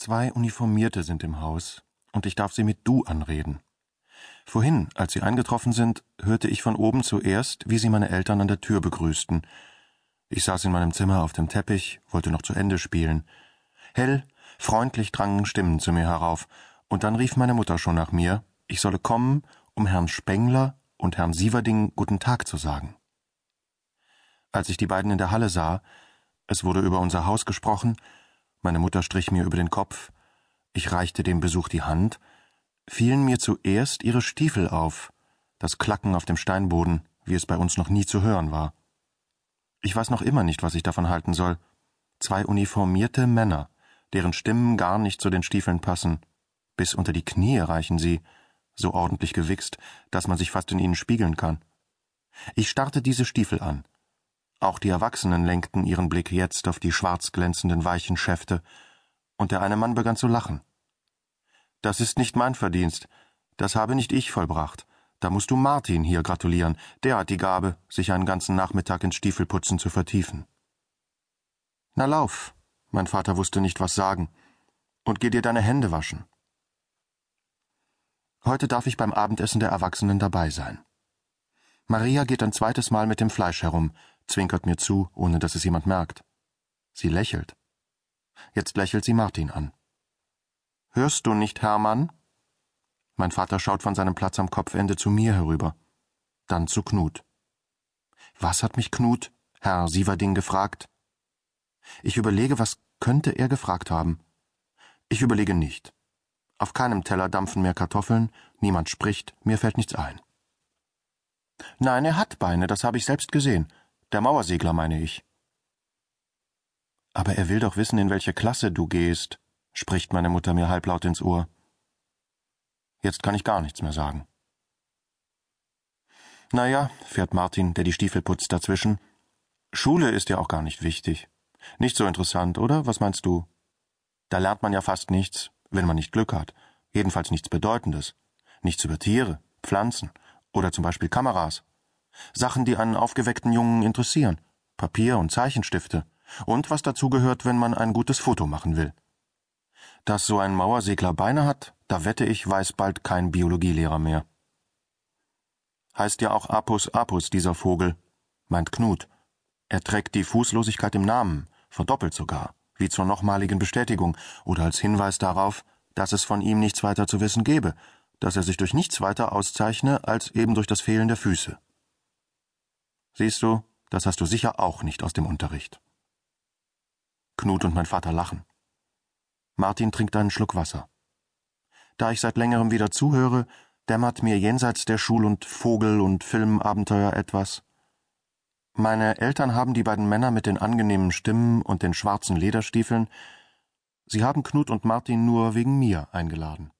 Zwei Uniformierte sind im Haus, und ich darf sie mit du anreden. Vorhin, als sie eingetroffen sind, hörte ich von oben zuerst, wie sie meine Eltern an der Tür begrüßten. Ich saß in meinem Zimmer auf dem Teppich, wollte noch zu Ende spielen. Hell, freundlich drangen Stimmen zu mir herauf, und dann rief meine Mutter schon nach mir, ich solle kommen, um Herrn Spengler und Herrn Sieverding guten Tag zu sagen. Als ich die beiden in der Halle sah, es wurde über unser Haus gesprochen, meine Mutter strich mir über den Kopf, ich reichte dem Besuch die Hand, fielen mir zuerst ihre Stiefel auf, das Klacken auf dem Steinboden, wie es bei uns noch nie zu hören war. Ich weiß noch immer nicht, was ich davon halten soll. Zwei uniformierte Männer, deren Stimmen gar nicht zu den Stiefeln passen. Bis unter die Knie reichen sie, so ordentlich gewichst, dass man sich fast in ihnen spiegeln kann. Ich starrte diese Stiefel an. Auch die Erwachsenen lenkten ihren Blick jetzt auf die schwarz glänzenden weichen Schäfte, und der eine Mann begann zu lachen. Das ist nicht mein Verdienst, das habe nicht ich vollbracht. Da musst du Martin hier gratulieren, der hat die Gabe, sich einen ganzen Nachmittag ins Stiefelputzen zu vertiefen. Na lauf, mein Vater wusste nicht was sagen, und geh dir deine Hände waschen. Heute darf ich beim Abendessen der Erwachsenen dabei sein. Maria geht ein zweites Mal mit dem Fleisch herum, zwinkert mir zu, ohne dass es jemand merkt. Sie lächelt. Jetzt lächelt sie Martin an. Hörst du nicht, Hermann? Mein Vater schaut von seinem Platz am Kopfende zu mir herüber. Dann zu Knut. Was hat mich Knut, Herr Sieverding, gefragt? Ich überlege, was könnte er gefragt haben. Ich überlege nicht. Auf keinem Teller dampfen mehr Kartoffeln, niemand spricht, mir fällt nichts ein. Nein, er hat Beine, das habe ich selbst gesehen. Der Mauersegler meine ich. Aber er will doch wissen, in welche Klasse du gehst, spricht meine Mutter mir halblaut ins Ohr. Jetzt kann ich gar nichts mehr sagen. Na ja, fährt Martin, der die Stiefel putzt, dazwischen. Schule ist ja auch gar nicht wichtig. Nicht so interessant, oder? Was meinst du? Da lernt man ja fast nichts, wenn man nicht Glück hat. Jedenfalls nichts Bedeutendes. Nichts über Tiere, Pflanzen oder zum Beispiel Kameras. Sachen, die einen aufgeweckten Jungen interessieren. Papier und Zeichenstifte. Und was dazugehört, wenn man ein gutes Foto machen will. Dass so ein Mauersegler Beine hat, da wette ich, weiß bald kein Biologielehrer mehr. Heißt ja auch Apus apus dieser Vogel, meint Knut. Er trägt die Fußlosigkeit im Namen, verdoppelt sogar, wie zur nochmaligen Bestätigung oder als Hinweis darauf, dass es von ihm nichts weiter zu wissen gebe, dass er sich durch nichts weiter auszeichne als eben durch das Fehlen der Füße. Siehst du, das hast du sicher auch nicht aus dem Unterricht. Knut und mein Vater lachen. Martin trinkt einen Schluck Wasser. Da ich seit längerem wieder zuhöre, dämmert mir jenseits der Schul- und Vogel- und Filmabenteuer etwas. Meine Eltern haben die beiden Männer mit den angenehmen Stimmen und den schwarzen Lederstiefeln, sie haben Knut und Martin nur wegen mir eingeladen.